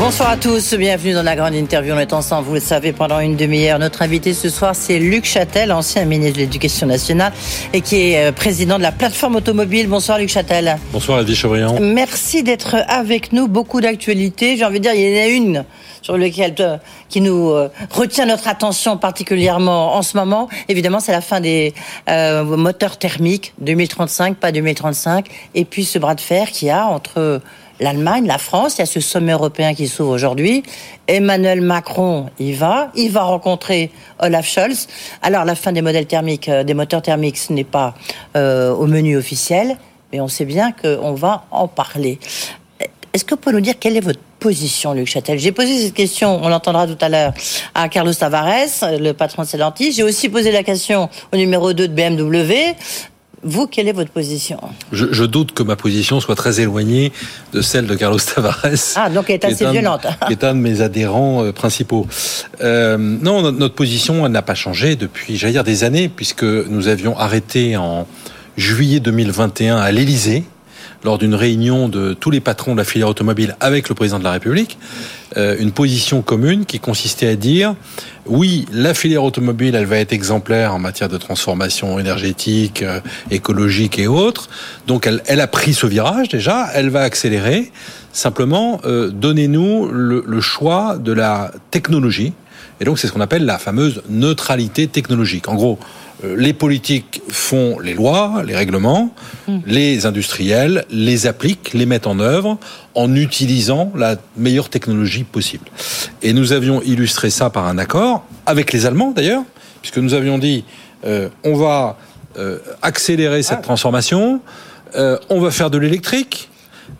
Bonsoir à tous, bienvenue dans la grande interview. On est ensemble, vous le savez, pendant une demi-heure. Notre invité ce soir, c'est Luc Châtel, ancien ministre de l'Éducation nationale et qui est euh, président de la plateforme automobile. Bonsoir Luc Châtel. Bonsoir Edwige Chevrillon. Merci d'être avec nous. Beaucoup d'actualités. J'ai envie de dire, il y en a une sur lequel euh, qui nous euh, retient notre attention particulièrement en ce moment. Évidemment, c'est la fin des euh, moteurs thermiques 2035, pas 2035, et puis ce bras de fer qu'il y a entre l'Allemagne, la France. Il y a ce sommet européen qui s'ouvre aujourd'hui. Emmanuel Macron y va. Il va rencontrer Olaf Scholz. Alors, la fin des modèles thermiques, des moteurs thermiques, ce n'est pas au menu officiel, mais on sait bien qu'on va en parler. Est-ce que vous pouvez nous dire quelle est votre position, Luc Châtel? J'ai posé cette question, on l'entendra tout à l'heure, à Carlos Tavares, le patron de Stellantis. J'ai aussi posé la question au numéro 2 de BMW. Vous, quelle est votre position je, je, doute que ma position soit très éloignée de celle de Carlos Tavares. Ah, donc elle est assez violente. qui est un de mes adhérents euh, principaux. Euh, non, notre, notre position n'a pas changé depuis, j'allais dire, des années, puisque nous avions arrêté en juillet 2021 à l'Élysée lors d'une réunion de tous les patrons de la filière automobile avec le président de la République, euh, une position commune qui consistait à dire oui, la filière automobile, elle va être exemplaire en matière de transformation énergétique, euh, écologique et autres. Donc elle, elle, a pris ce virage déjà, elle va accélérer. Simplement, euh, donnez-nous le, le choix de la technologie. Et donc c'est ce qu'on appelle la fameuse neutralité technologique. En gros, les politiques font les lois, les règlements, mm. les industriels les appliquent, les mettent en œuvre en utilisant la meilleure technologie possible. Et nous avions illustré ça par un accord, avec les Allemands d'ailleurs, puisque nous avions dit euh, on va euh, accélérer cette ah. transformation, euh, on va faire de l'électrique,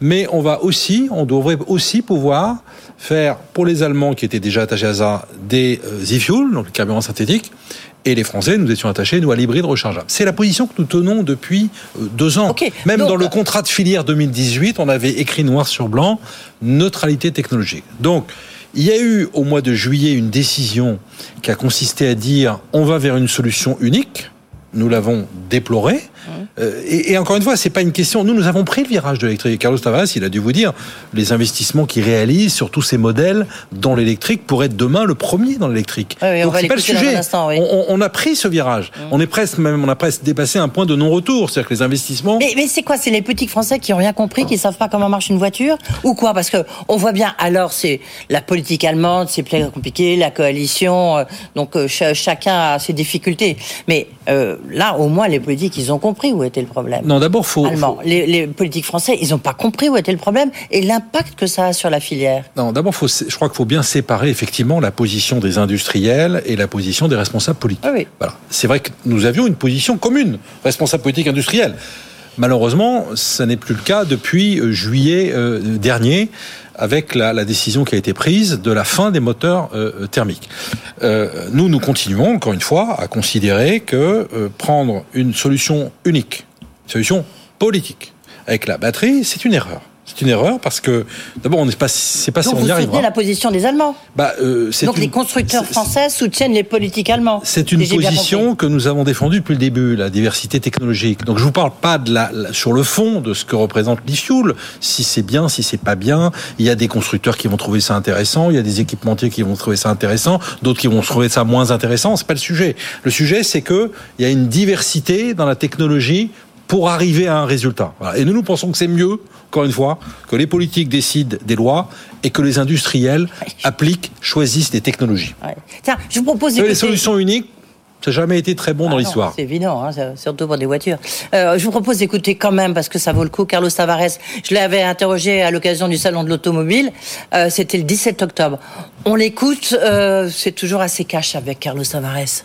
mais on va aussi, on devrait aussi pouvoir faire pour les Allemands qui étaient déjà attachés à ça des euh, e-fuels, donc le carburant synthétique, et les Français, nous étions attachés, nous, à l'hybride rechargeable. C'est la position que nous tenons depuis euh, deux ans. Okay. Même Donc, dans le contrat de filière 2018, on avait écrit noir sur blanc neutralité technologique. Donc, il y a eu au mois de juillet une décision qui a consisté à dire on va vers une solution unique. Nous l'avons déploré. Euh, et, et, encore une fois, c'est pas une question. Nous, nous avons pris le virage de l'électrique. Carlos Tavares, il a dû vous dire les investissements qu'il réalise sur tous ces modèles dans l'électrique pour être demain le premier dans l'électrique. Oui, oui, Donc c'est pas le sujet. Instant, oui. on, on, a pris ce virage. Mmh. On est presque même, on a presque dépassé un point de non-retour. C'est-à-dire que les investissements. Mais, mais c'est quoi? C'est les petits Français qui ont rien compris, qui savent pas comment marche une voiture? Ou quoi? Parce que on voit bien. Alors c'est la politique allemande, c'est plus compliqué, la coalition. Euh, donc euh, ch chacun a ses difficultés. Mais euh, là, au moins, les politiques, ils ont compris où était le problème. Non, d'abord, faut, Allemand. faut... Les, les, politiques français, ils n'ont pas compris où était le problème et l'impact que ça a sur la filière. Non, d'abord, faut, je crois qu'il faut bien séparer effectivement la position des industriels et la position des responsables politiques. Ah oui. Voilà. C'est vrai que nous avions une position commune, responsable politique industriel. Malheureusement, ça n'est plus le cas depuis euh, juillet euh, dernier avec la, décision qui a été prise de la fin des moteurs euh, thermiques. Euh, nous, nous continuons, encore une fois, à considérer que euh, prendre une solution unique, solution politique, avec la batterie, c'est une erreur. C'est une erreur parce que d'abord on n'est pas c'est pas Donc si on vous y arrive. soutenez la position des Allemands. Bah, euh, Donc une, les constructeurs français soutiennent les politiques allemands. C'est une position que nous avons défendue depuis le début, la diversité technologique. Donc je vous parle pas de la, la sur le fond de ce que représente l'e-fuel, si c'est bien, si c'est pas bien. Il y a des constructeurs qui vont trouver ça intéressant, il y a des équipementiers qui vont trouver ça intéressant, d'autres qui vont trouver ça moins intéressant. C'est pas le sujet. Le sujet c'est que il y a une diversité dans la technologie pour arriver à un résultat. Voilà. Et nous, nous pensons que c'est mieux, encore une fois, que les politiques décident des lois et que les industriels appliquent, choisissent des technologies. Ouais. Tiens, je vous propose les solutions uniques. Ça n'a jamais été très bon ah dans l'histoire. C'est évident, hein, surtout pour des voitures. Euh, je vous propose d'écouter quand même, parce que ça vaut le coup, Carlos Tavares. Je l'avais interrogé à l'occasion du Salon de l'Automobile. Euh, C'était le 17 octobre. On l'écoute, euh, c'est toujours assez cash avec Carlos Tavares.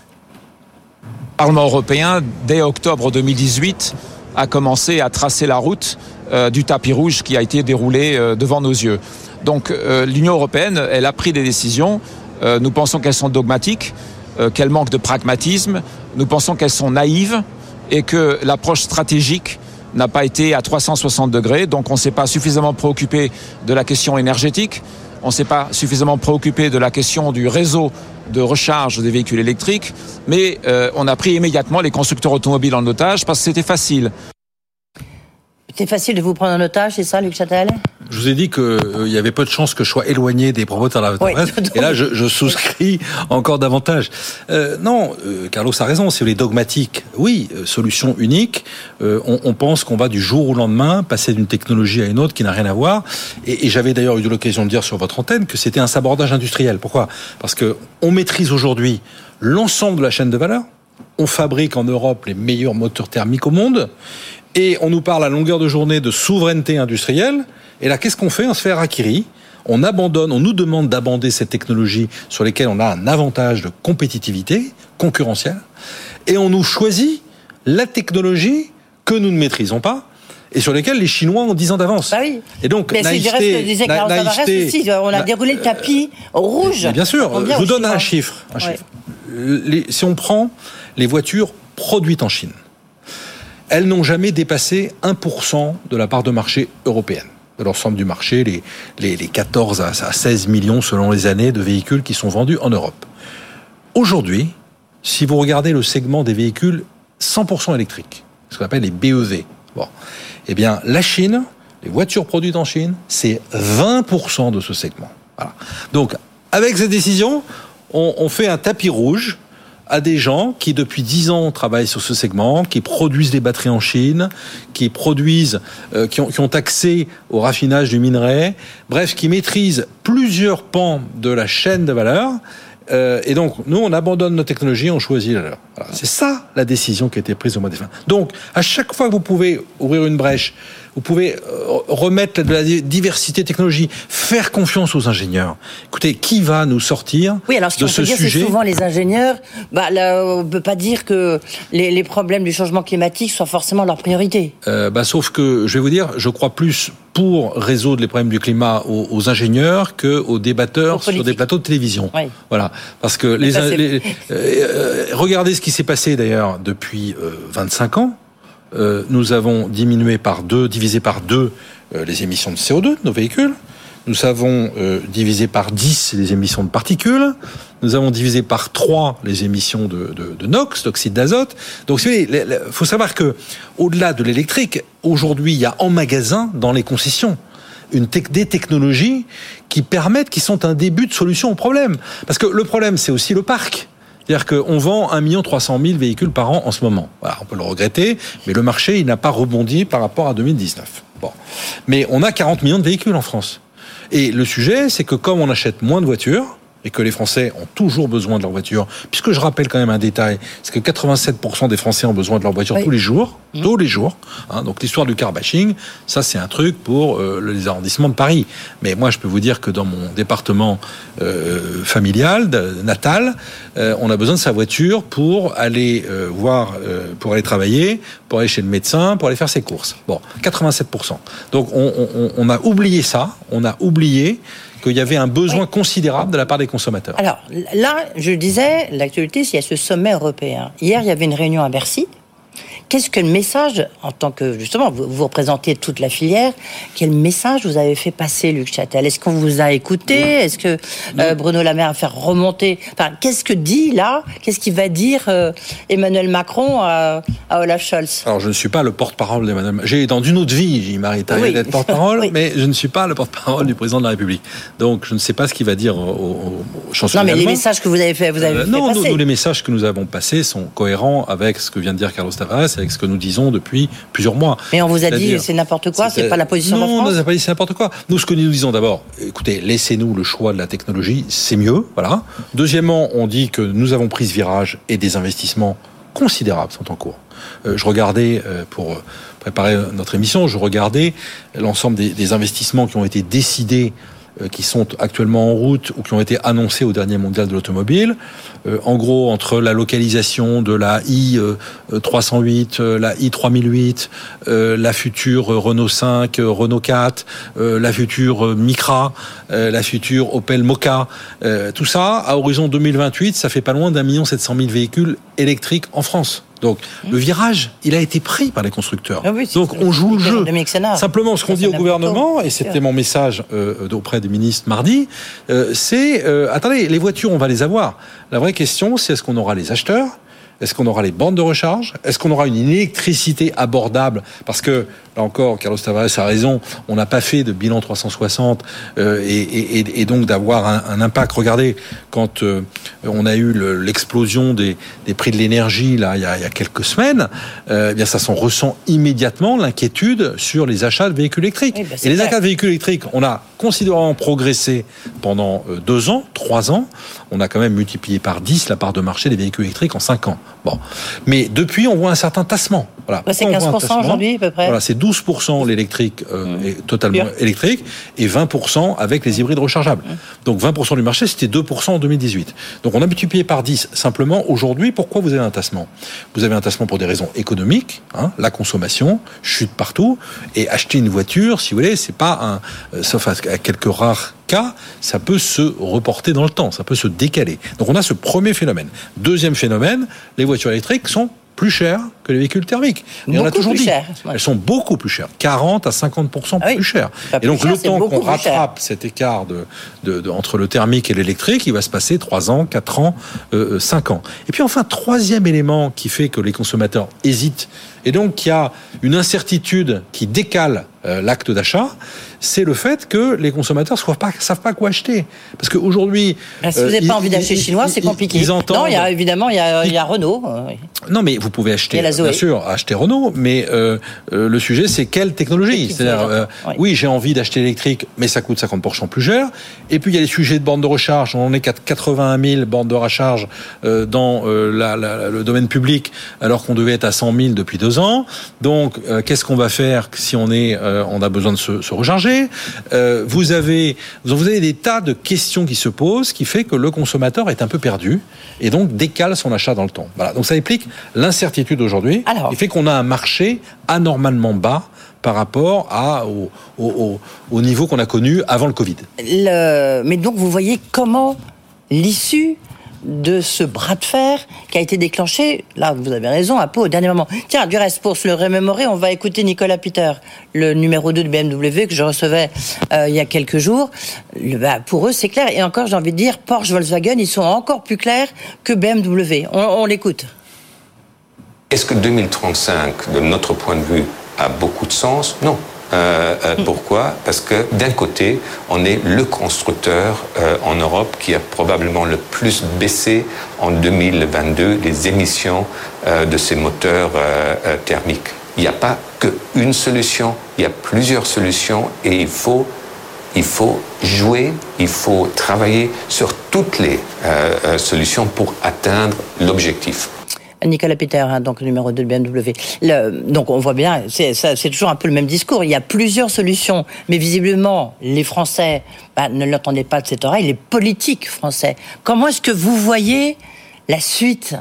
Parlement européen, dès octobre 2018, a commencé à tracer la route euh, du tapis rouge qui a été déroulé euh, devant nos yeux. Donc euh, l'Union européenne, elle a pris des décisions. Nous pensons qu'elles sont dogmatiques, qu'elles manquent de pragmatisme. Nous pensons qu'elles sont naïves et que l'approche stratégique n'a pas été à 360 degrés. Donc on ne s'est pas suffisamment préoccupé de la question énergétique. On ne s'est pas suffisamment préoccupé de la question du réseau de recharge des véhicules électriques, mais euh, on a pris immédiatement les constructeurs automobiles en otage parce que c'était facile. C'est facile de vous prendre en otage, c'est ça, Luc Châtel? Je vous ai dit qu'il euh, y avait peu de chances que je sois éloigné des promoteurs de la oui, Et là, je, je, souscris encore davantage. Euh, non, euh, Carlos a raison, c'est les dogmatiques. Oui, euh, solution unique. Euh, on, on, pense qu'on va du jour au lendemain passer d'une technologie à une autre qui n'a rien à voir. Et, et j'avais d'ailleurs eu l'occasion de dire sur votre antenne que c'était un sabordage industriel. Pourquoi? Parce que on maîtrise aujourd'hui l'ensemble de la chaîne de valeur. On fabrique en Europe les meilleurs moteurs thermiques au monde et on nous parle à longueur de journée de souveraineté industrielle. Et là, qu'est-ce qu'on fait? On se fait harakiri. On abandonne, on nous demande d'abandonner cette technologie sur lesquelles on a un avantage de compétitivité concurrentielle. Et on nous choisit la technologie que nous ne maîtrisons pas et sur lesquels les Chinois ont 10 ans d'avance. Bah oui. Et donc, mais naïveté, disait na, naïveté, aussi, on a déroulé le tapis rouge. Mais bien sûr, je vous donne un chiffre. Un ouais. chiffre. Les, si on prend les voitures produites en Chine, elles n'ont jamais dépassé 1% de la part de marché européenne de l'ensemble du marché, les, les, les 14 à 16 millions selon les années de véhicules qui sont vendus en Europe. Aujourd'hui, si vous regardez le segment des véhicules 100% électriques, ce qu'on appelle les BEV, bon, eh bien, la Chine, les voitures produites en Chine, c'est 20% de ce segment. Voilà. Donc, avec cette décision, on, on fait un tapis rouge à des gens qui depuis dix ans travaillent sur ce segment, qui produisent des batteries en Chine, qui produisent, euh, qui, ont, qui ont accès au raffinage du minerai, bref, qui maîtrisent plusieurs pans de la chaîne de valeur. Euh, et donc, nous, on abandonne nos technologies, on choisit la leur. Voilà. C'est ça la décision qui a été prise au mois de fin. Donc, à chaque fois que vous pouvez ouvrir une brèche, vous pouvez remettre de la diversité technologie, faire confiance aux ingénieurs. Écoutez, qui va nous sortir oui, alors, ce de ce dire, sujet Souvent, les ingénieurs, bah, là, on ne peut pas dire que les, les, problèmes du changement climatique soient forcément leur priorité. Euh, bah, sauf que, je vais vous dire, je crois plus pour résoudre les problèmes du climat aux, aux ingénieurs que aux débatteurs sur des plateaux de télévision. Oui. Voilà, parce que les, les euh, regardez ce qui s'est passé d'ailleurs depuis euh, 25 ans. Euh, nous avons diminué par deux, divisé par deux euh, les émissions de CO2 de nos véhicules. Nous avons euh, divisé par 10 les émissions de particules. Nous avons divisé par 3 les émissions de, NOx, d'oxyde d'azote. Donc, il faut savoir que, au-delà de l'électrique, aujourd'hui, il y a en magasin, dans les concessions, une des technologies qui permettent, qui sont un début de solution au problème. Parce que le problème, c'est aussi le parc. C'est-à-dire qu'on vend 1 300 000 véhicules par an en ce moment. On peut le regretter, mais le marché, il n'a pas rebondi par rapport à 2019. Bon. Mais on a 40 millions de véhicules en France. Et le sujet, c'est que comme on achète moins de voitures, et que les Français ont toujours besoin de leur voiture, puisque je rappelle quand même un détail, c'est que 87% des Français ont besoin de leur voiture oui. tous les jours, mmh. tous les jours. Hein, donc l'histoire du car bashing, ça c'est un truc pour euh, les arrondissements de Paris. Mais moi je peux vous dire que dans mon département euh, familial, de, natal, euh, on a besoin de sa voiture pour aller voir, pour aller travailler, pour aller chez le médecin, pour aller faire ses courses. Bon, 87%. Donc on, on, on a oublié ça, on a oublié qu'il y avait un besoin oui. considérable de la part des consommateurs. Alors là, je disais, l'actualité, c'est y a ce sommet européen. Hier, il y avait une réunion à Bercy. Qu'est-ce que le message, en tant que justement vous, vous, représentez toute la filière, quel message vous avez fait passer, Luc Châtel? Est-ce qu'on vous a écouté? Est-ce que euh, Bruno Le Maire a fait remonter? Enfin, qu'est-ce que dit là Qu'est-ce qu'il va dire euh, Emmanuel Macron à, à, Olaf Scholz? Alors, je ne suis pas le porte-parole d'Emmanuel. J'ai dans une autre vie, il m'arrive oui. d'être porte-parole, oui. mais je ne suis pas le porte-parole du président de la République. Donc, je ne sais pas ce qu'il va dire au, au, au chancelier. Non, mais les messages que vous avez fait, vous avez euh, fait non, passer. Nous, nous, les messages que nous avons passés sont cohérents avec ce que vient de dire Carlos Tavares avec ce que nous disons depuis plusieurs mois. Mais on vous a dit c'est n'importe quoi, c'est pas la position non, de la France Non, on n'a pas dit c'est n'importe quoi. Nous, ce que nous disons d'abord, écoutez, laissez-nous le choix de la technologie, c'est mieux, voilà. Deuxièmement, on dit que nous avons pris ce virage et des investissements considérables sont en cours. Euh, je regardais, euh, pour préparer notre émission, je regardais l'ensemble des, des investissements qui ont été décidés euh, qui sont actuellement en route ou qui ont été annoncés au dernier mondial de l'automobile. Euh, en gros, entre la localisation de la i 308, euh, la i 3008, la future Renault 5, Renault 4, la future Micra, la future Opel Mocha, tout ça, à horizon 2028, ça fait pas loin d'un million sept cent mille véhicules électriques en France. Donc le virage, il a été pris par les constructeurs. Ah oui, Donc on joue le jeu. Simplement, ce qu'on dit au gouvernement, et c'était mon message euh, auprès des ministres mardi, euh, c'est euh, attendez, les voitures, on va les avoir. La vraie question, c'est est-ce qu'on aura les acheteurs est-ce qu'on aura les bandes de recharge? Est-ce qu'on aura une électricité abordable? Parce que, là encore, Carlos Tavares a raison, on n'a pas fait de bilan 360 euh, et, et- et donc d'avoir un, un impact. Regardez, quand euh, on a eu le- l'explosion des, des prix de l'énergie là il y a, il y a quelques semaines, euh, eh bien ça s'en ressent immédiatement l'inquiétude sur les achats de véhicules électriques. Oui, bah, et les achats de véhicules électriques, on a considérablement progressé pendant euh, deux ans, trois ans. On a quand même multiplié par 10 la part de marché des véhicules électriques en cinq ans. Bon, mais depuis, on voit un certain tassement. Voilà. C'est Pourquoi on voit un 15% tassement aujourd'hui, à peu près. Voilà, c'est 12% l'électrique euh, Mmh. est totalement électrique et 20% avec les hybrides rechargeables. Mmh. Donc 20% du marché, c'était 2% en 2018. Donc on a multiplié par 10. Simplement, aujourd'hui, pourquoi vous avez un tassement? Vous avez un tassement pour des raisons économiques, hein, la consommation chute partout, et acheter une voiture, si vous voulez, c'est pas un, euh, sauf à à quelques rares cas, ça peut se reporter dans le temps, ça peut se décaler. Donc on a ce premier phénomène. Deuxième phénomène, les voitures électriques sont plus chères que les véhicules thermiques. Et on a toujours dit, elles sont beaucoup plus chères, 40 à 50% Ah oui. plus chères. Et donc cher, le temps qu'on cher. rattrape cet écart de, de- de- entre le thermique et l'électrique, il va se passer 3 ans, 4 ans, euh, 5 ans. Et puis enfin, troisième élément qui fait que les consommateurs hésitent, et donc qu'il y a une incertitude qui décale euh, l'acte d'achat, c'est le fait que les consommateurs ne savent pas, savent pas quoi acheter. Parce qu'aujourd'hui... Ah, si euh, vous n'avez ils- pas envie d'acheter chinois, c'est compliqué. Ils entendent... Non, il y a évidemment il y a, il y a Renault. euh, oui. Non, mais vous pouvez acheter, la bien sûr, acheter Renault, mais euh, euh, le sujet, c'est quelle technologie? C'est-à-dire, euh, oui. oui, j'ai envie d'acheter électrique, mais ça coûte 50% plus cher. Et puis, il y a les sujets de bornes de recharge. On en est qu'à 81 000 bornes de recharge euh, dans euh, la- la- le domaine public, alors qu'on devait être à 100 000 depuis deux ans. Donc, euh, qu'est-ce qu'on va faire si on est, euh, on a besoin de se, se recharger? Euh, Vous avez, vous avez des tas de questions qui se posent, qui fait que le consommateur est un peu perdu et donc décale son achat dans le temps. Voilà. Donc, ça implique l'incertitude aujourd'hui, qui fait qu'on a un marché anormalement bas par rapport à, au, au- au- au niveau qu'on a connu avant le Covid. Le- Mais donc, vous voyez comment l'issue de ce bras de fer qui a été déclenché, là vous avez raison, un peu au dernier moment. Tiens, du reste, pour se le remémorer, on va écouter Nicolas Peter, le numéro 2 de BMW que je recevais euh, il y a quelques jours. Bah, pour eux, c'est clair. Et encore, j'ai envie de dire, Porsche, Volkswagen, ils sont encore plus clairs que BMW. On, on l'écoute. Est-ce que 2035, de notre point de vue, a beaucoup de sens? Non. Euh, euh, pourquoi? Parce que d'un côté, on est le constructeur euh, en Europe qui a probablement le plus baissé en 2022 les émissions de ces moteurs thermiques. Il n'y a pas qu'une solution, il y a plusieurs solutions et il faut il faut jouer, il faut travailler sur toutes les solutions pour atteindre l'objectif. Nicolas Peter, hein, donc numéro 2 de BMW. Donc on voit bien, c'est toujours un peu le même discours. Il y a plusieurs solutions, mais visiblement les Français bah, ne l'entendaient pas de cette oreille. Les politiques français. Comment est-ce que vous voyez la suite?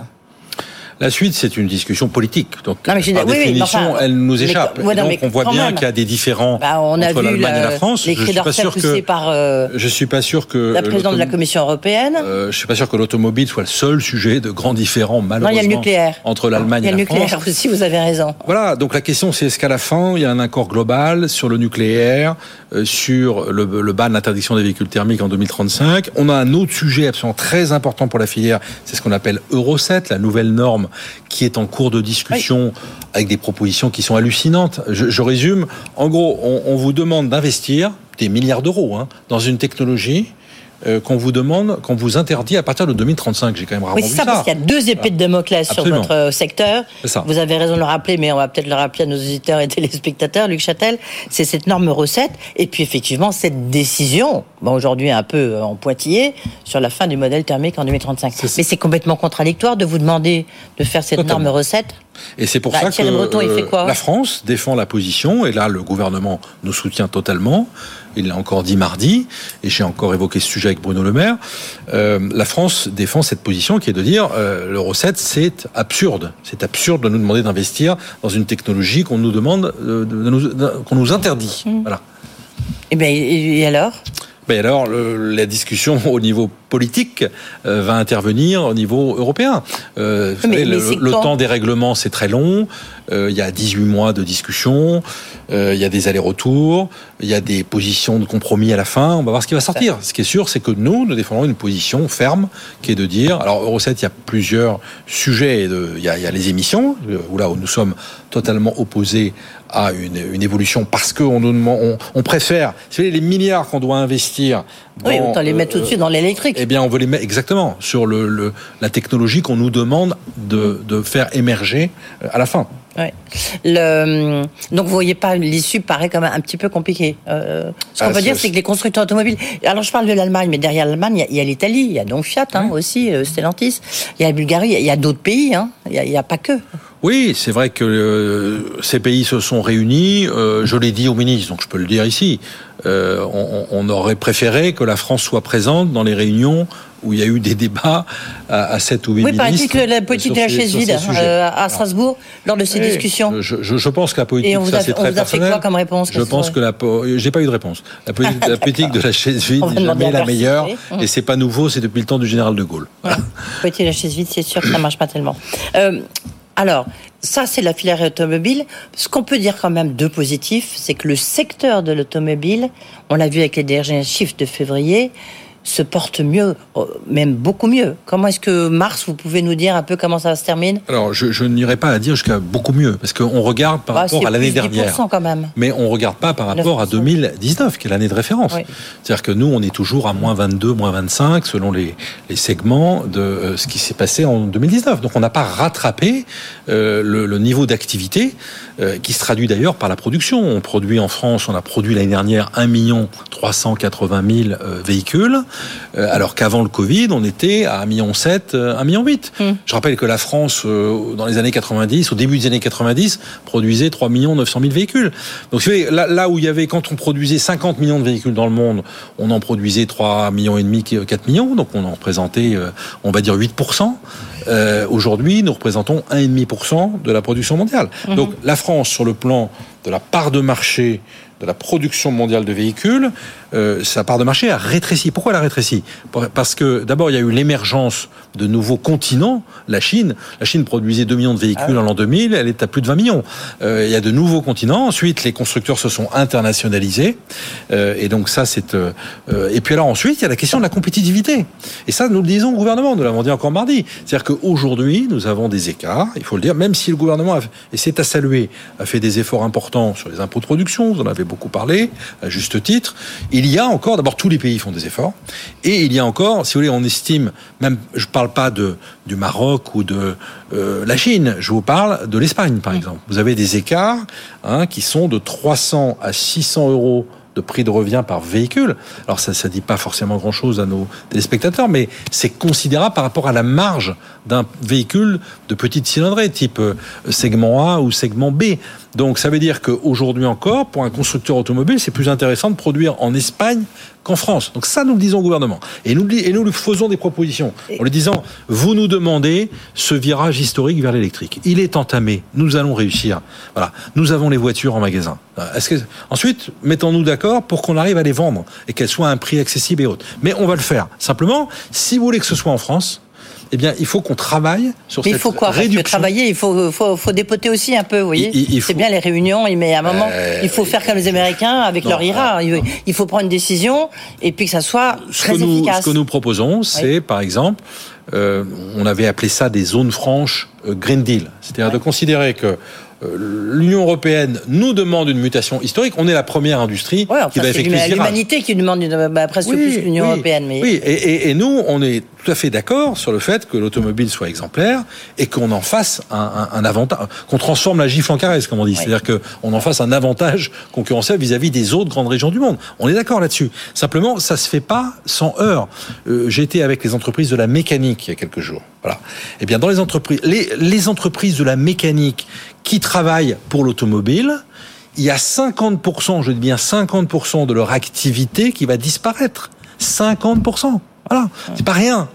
La suite, c'est une discussion politique. Donc, Non, mais je- par oui, oui, mais définition, enfin, elle nous mais- échappe. ouais, Et non, donc, on voit bien qu'il y a des différends Bah, On a entre vu l'Allemagne et la la- France. les Je suis pas sûr poussés que par euh, je suis pas sûr que la présidente de la Commission européenne. Euh, je suis pas sûr que l'automobile soit le seul sujet de grands différends non, malheureusement il y a le nucléaire. entre l'Allemagne Il y et a le la nucléaire France. aussi, vous avez raison. Voilà, donc la question c'est est-ce qu'à la fin il y a un accord global sur le nucléaire, euh, sur le, le ban l'interdiction des véhicules thermiques en 2035. On a un autre sujet absolument très important pour la filière, c'est ce qu'on appelle Euro 7, la nouvelle norme qui est en cours de discussion avec des propositions qui sont hallucinantes. Je, résume, en gros, on, on vous demande d'investir des milliards d'euros hein, dans une technologie euh, qu'on vous demande, qu'on vous interdit à partir de 2035. J'ai quand même rarement Oui, vu c'est ça, parce qu'il y a deux épées de Damoclès sur votre euh, secteur. Ça. Vous avez raison de le rappeler, mais on va peut-être le rappeler à nos auditeurs et téléspectateurs. Luc Châtel, c'est cette norme recette, et puis effectivement cette décision, bon, aujourd'hui un peu euh, en pointillé, sur la fin du modèle thermique en 2035. C'est ça. Mais c'est complètement contradictoire de vous demander de faire cette Totalement. norme recette. Et c'est pour Bah, ça que Breton, euh, la France défend la position, et là le gouvernement nous soutient totalement. Il l'a encore dit mardi, et j'ai encore évoqué ce sujet avec Bruno Le Maire. Euh, la France défend cette position qui est de dire euh, l'euro 7 c'est absurde, c'est absurde de nous demander d'investir dans une technologie qu'on nous demande, euh, de- de nous- de- qu'on nous interdit. Mmh. Voilà. Et bien, et et alors? Ben alors, le- la discussion au niveau politique euh, va intervenir au niveau européen. Euh, le, temps des règlements, c'est très long. Euh, il y a 18 mois de discussion. il y a des allers-retours. Il y a des positions de compromis à la fin. On va voir ce qui va sortir. Ce qui est sûr, c'est que nous, nous défendons une position ferme qui est de dire. Alors, Euro 7, il y a plusieurs sujets. De, il, y a, il y a les émissions, où là où nous sommes totalement opposés à une, une évolution parce qu'on on, on préfère les milliards qu'on doit investir. Dans, oui, autant les mettre tout de suite dans l'électrique. Eh bien, on veut les mettre exactement sur le, le la technologie qu'on nous demande de, de faire émerger euh, à la fin. Ouais. Le, donc vous voyez pas l'issue paraît quand même un petit peu compliquée. Euh, ce qu'on ah, peut dire, c'est que les constructeurs automobiles. Alors je parle de l'Allemagne, mais derrière l'Allemagne, il y a l'Italie, il y a donc Fiat hein, aussi, euh, Stellantis, il y a la Bulgarie, il y a d'autres pays. Hein, il n'y a, a, pas que. Oui, c'est vrai que euh, ces pays se sont réunis. Euh, je l'ai dit au ministre, donc je peux le dire ici. Euh, on, on, aurait préféré que la France soit présente dans les réunions où il y a eu des débats à, 7 ou 8 Oui, par exemple, la politique de la chaise vide à Strasbourg, lors de ces discussions. Je, je, je, pense que la politique, ça c'est très personnel. Quoi comme réponse Je pense que la, j'ai pas eu de réponse. La politique, la politique de la chaise vide n'est jamais la meilleure, et c'est pas nouveau, c'est depuis le temps du général de Gaulle. La politique de la chaise vide, c'est sûr que ça marche pas tellement. Alors, ça, c'est la filière automobile. Ce qu'on peut dire quand même de positif, c'est que le secteur de l'automobile, on l'a vu avec les derniers chiffres de février, se porte mieux, euh, même beaucoup mieux. Comment est-ce que mars, vous pouvez nous dire un peu comment ça se termine? Alors, je, je n'irai pas à dire jusqu'à beaucoup mieux, parce qu'on regarde par bah, rapport à l'année dernière. quand même. Mais on regarde pas par rapport à 2019, qui est l'année de référence. C'est-à-dire que nous, on est toujours à moins 22, moins 25, selon les, les segments de euh, ce qui s'est passé en 2019. Donc, on n'a pas rattrapé euh, le, le, niveau d'activité, euh, qui se traduit d'ailleurs par la production. On produit en France, on a produit l'année dernière 1 380 000 véhicules. Euh, alors qu'avant le Covid, on était à 1,7 million, 1,8 million. Mm. Je rappelle que la France, euh, dans les années 90, au début des années 90, produisait 3 900 000 véhicules. Donc là, là où il y avait, quand on produisait 50 millions de véhicules dans le monde, on en produisait 3 millions et demi, 4 millions, donc on en représentait, euh, on va dire 8%. Euh, Aujourd'hui, nous représentons 1,5% de la production mondiale. Mm-hmm. Donc la France, sur le plan de la part de marché de la production mondiale de véhicules, euh, sa part de marché a rétréci. Pourquoi elle a rétréci? Parce que d'abord, il y a eu l'émergence de nouveaux continents. La Chine, la Chine produisait 2 millions de véhicules ah en l'an 2000, elle est à plus de 20 millions. Euh, il y a de nouveaux continents. Ensuite, les constructeurs se sont internationalisés. Euh, et donc ça, c'est... Et puis alors ensuite, il y a la question de la compétitivité. Et ça, nous le disons au gouvernement, nous l'avons dit encore mardi. C'est-à-dire qu'aujourd'hui, nous avons des écarts, il faut le dire, même si le gouvernement, a, et c'est à saluer, a fait des efforts importants sur les impôts de production, vous en avez beaucoup parlé, à juste titre, il y a encore, d'abord tous les pays font des efforts, et il y a encore, si vous voulez, on estime, même, je parle pas de, du Maroc ou de euh, la Chine, je vous parle de l'Espagne, par exemple. Vous avez des écarts hein, qui sont de 300 à 600 euros de prix de revient par véhicule. Alors ça ne dit pas forcément grand-chose à nos téléspectateurs, mais c'est considérable par rapport à la marge d'un véhicule de petite cylindrée, type euh, segment A ou segment B. Donc ça veut dire qu'aujourd'hui encore, pour un constructeur automobile, c'est plus intéressant de produire en Espagne qu'en France. Donc ça, nous le disons au gouvernement. Et nous, et nous lui faisons des propositions en lui disant, vous nous demandez ce virage historique vers l'électrique. Il est entamé. Nous allons réussir. Voilà. Nous avons les voitures en magasin. Est-ce que... Ensuite, mettons-nous d'accord pour qu'on arrive à les vendre et qu'elles soient à un prix accessible et autres. Mais on va le faire. Simplement, si vous voulez que ce soit en France, eh bien, il faut qu'on travaille sur mais cette il faut quoi réduction. travailler, il faut, faut, faut, dépoter aussi un peu, vous voyez. C'est bien les réunions, mais à un moment, euh, il faut faire comme les Américains avec leur IRA. Il faut prendre une décision et puis que ça soit très ce efficace. Nous, ce que nous proposons, c'est par exemple, euh, on avait appelé ça des zones franches euh, Green Deal, c'est-à-dire de considérer que l'Union européenne nous demande une mutation historique. On est la première industrie qui va effectuer C'est l'humanité qui demande une, bah, presque plus que l'Union européenne. Mais... Oui, et, et, et, nous, on est tout à fait d'accord sur le fait que l'automobile soit exemplaire et qu'on en fasse un, un, un avantage, qu'on transforme la gifle en caresse, comme on dit. C'est-à-dire qu'on en fasse un avantage concurrentiel vis-à-vis des autres grandes régions du monde. On est d'accord là-dessus. Simplement, ça se fait pas sans heurts. Euh, été avec les entreprises de la mécanique il y a quelques jours. Voilà. Eh bien, dans les entreprises, les, les entreprises de la mécanique qui travaillent pour l'automobile, il y a 50%, je dis bien 50% de leur activité qui va disparaître. 50%. Voilà, c'est pas rien.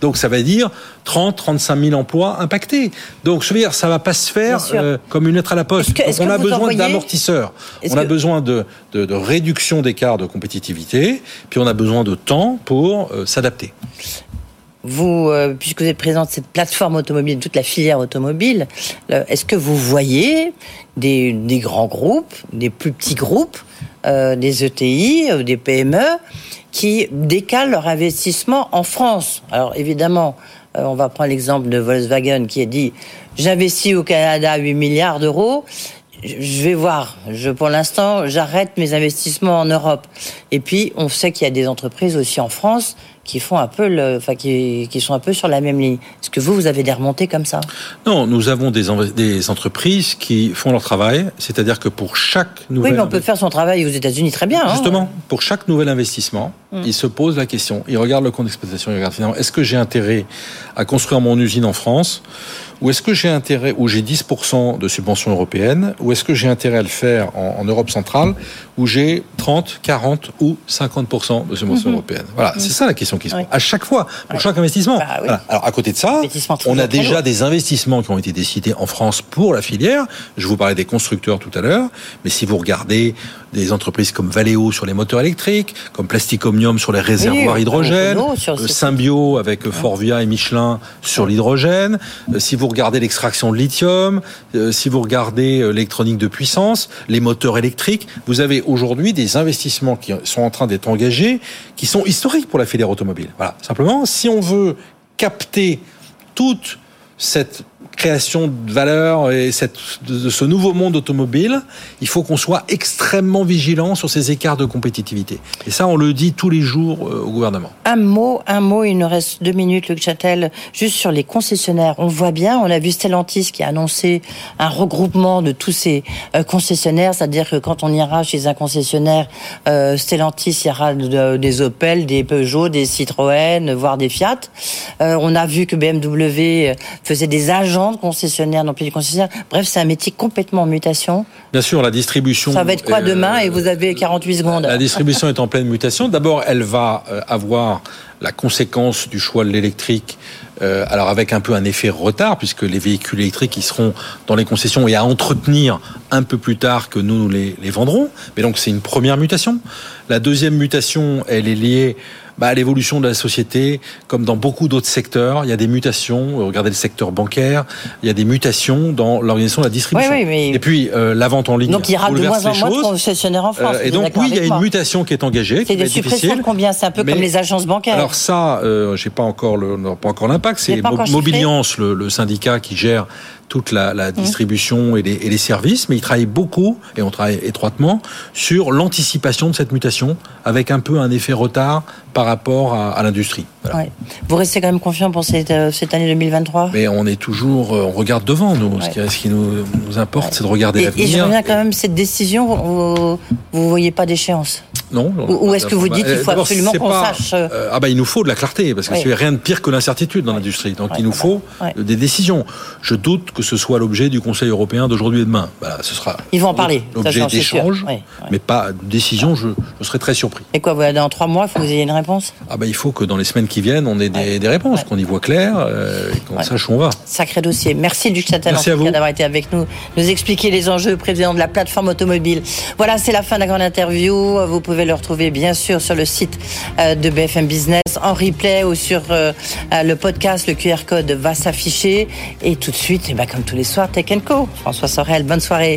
Donc ça va dire 30, 35 000 emplois impactés. Donc je veux dire, ça va pas se faire euh, comme une lettre à la poste. Que, Donc, on a besoin d'amortisseurs. On a besoin de, de, de réduction d'écart de compétitivité, puis on a besoin de temps pour euh, s'adapter vous, euh, puisque vous êtes présent de cette plateforme automobile, toute la filière automobile, est-ce que vous voyez des, des, grands groupes, des plus petits groupes, des ETI, des PME, qui décalent leur investissement en France Alors évidemment, euh, on va prendre l'exemple de Volkswagen qui a dit j'investis au Canada 8 milliards d'euros je vais voir. Je, pour l'instant, j'arrête mes investissements en Europe. Et puis, on sait qu'il y a des entreprises aussi en France qui font un peu le, enfin, qui, qui sont un peu sur la même ligne. Est-ce que vous, vous avez des remontées comme ça? Non, nous avons des, des entreprises qui font leur travail. C'est-à-dire que pour chaque nouvelle. Oui, mais on peut faire son travail aux États-Unis très bien. Justement, hein pour chaque nouvel investissement, hum. il se pose la question. Il regarde le compte d'exploitation, il regarde finalement, est-ce que j'ai intérêt à construire mon usine en France? Ou est-ce que j'ai intérêt, où j'ai 10% de subventions européennes, ou est-ce que j'ai intérêt à le faire en, en Europe centrale, où j'ai 30, 40 ou 50% de subventions mmh. européennes Voilà, c'est ça la question qui se pose. Oui. À chaque fois, pour ouais. chaque investissement. Bah, oui. voilà. Alors, à côté de ça, on a déjà des investissements qui ont été décidés en France pour la filière. Je vous parlais des constructeurs tout à l'heure, mais si vous regardez des entreprises comme Valeo sur les moteurs électriques, comme Plastic Omnium sur les réservoirs oui, hydrogène, euh, Symbio avec Forvia et Michelin sur l'hydrogène, euh, si vous regardez l'extraction de lithium, euh, si vous regardez euh, l'électronique de puissance, les moteurs électriques, vous avez aujourd'hui des investissements qui sont en train d'être engagés, qui sont historiques pour la filière automobile. Voilà. Simplement, si on veut capter toute cette création de valeur et cette, de ce nouveau monde automobile, il faut qu'on soit extrêmement vigilant sur ces écarts de compétitivité. Et ça, on le dit tous les jours euh, au gouvernement. Un mot, un mot, il nous reste deux minutes, Luc Châtel, juste sur les concessionnaires. On voit bien, on a vu Stellantis qui a annoncé un regroupement de tous ces euh, concessionnaires, c'est-à-dire que quand on ira chez un concessionnaire euh, Stellantis, il y aura de, des Opel, des Peugeot, des Citroën, voire des Fiat. Euh, on a vu que BMW faisait des agents de concessionnaires, non plus concessionnaires. Bref, c'est un métier complètement en mutation. Bien sûr, la distribution. Ça va être quoi demain Et vous avez 48 secondes. La distribution est en pleine mutation. D'abord, elle va avoir la conséquence du choix de l'électrique, euh, alors avec un peu un effet retard, puisque les véhicules électriques, ils seront dans les concessions et à entretenir un peu plus tard que nous, nous les, les vendrons. Mais donc c'est une première mutation. La deuxième mutation, elle est liée bah, l'évolution de la société, comme dans beaucoup d'autres secteurs, il y a des mutations. Regardez le secteur bancaire, il y a des mutations dans l'organisation de la distribution. Oui, oui, mais... Et puis euh, la vente en ligne. Donc il y aura de moins en moins de concessionnaires en France. Euh, et donc oui, il y a une mutation qui est engagée. C'est des suppressions de combien C'est un peu mais, comme les agences bancaires. Alors ça, euh, j'ai pas encore le, pas encore l'impact. C'est Mobiliance, le, le syndicat qui gère toute la, la distribution mmh. et, les, et, les, services, mais il travaille beaucoup, et on travaille étroitement, sur l'anticipation de cette mutation, avec un peu un effet retard par rapport à, à l'industrie. Voilà. Ouais. Vous restez quand même confiant pour cette, euh, cette, année 2023 Mais on est toujours, on regarde devant, nous. Ouais. Ce, qui, ce qui nous, nous importe, c'est de regarder l'avenir. Et je reviens quand même, cette décision, vous ne voyez pas d'échéance? Non. Ou, ou est-ce que vous dites qu'il faut absolument qu'on sache euh... Ah bah il nous faut de la clarté parce que oui. c'est rien de pire que l'incertitude dans l'industrie. Donc il nous faut des décisions. Je doute que ce soit l'objet du Conseil européen d'aujourd'hui et demain. Voilà, ce sera. Ils vont en parler. L'objet d'échange, mais pas de décision. Je, je, serais très surpris. Et quoi, voilà, dans trois mois, il faut que vous ayez une réponse? Ah bah il faut que dans les semaines qui viennent, on ait des, des réponses, qu'on y voit clair euh, et qu'on sache où on va. Sacré dossier. Merci Luc Châtel d'avoir été avec nous, nous expliquer les enjeux, président de la plateforme automobile. Voilà, c'est la fin de la grande interview. Vous pouvez le retrouver bien sûr sur le site euh, de BFM Business en replay ou sur euh, le podcast. Le QR code va s'afficher et tout de suite, eh ben, comme tous les soirs, Tech Co. François Sorel, bonne soirée.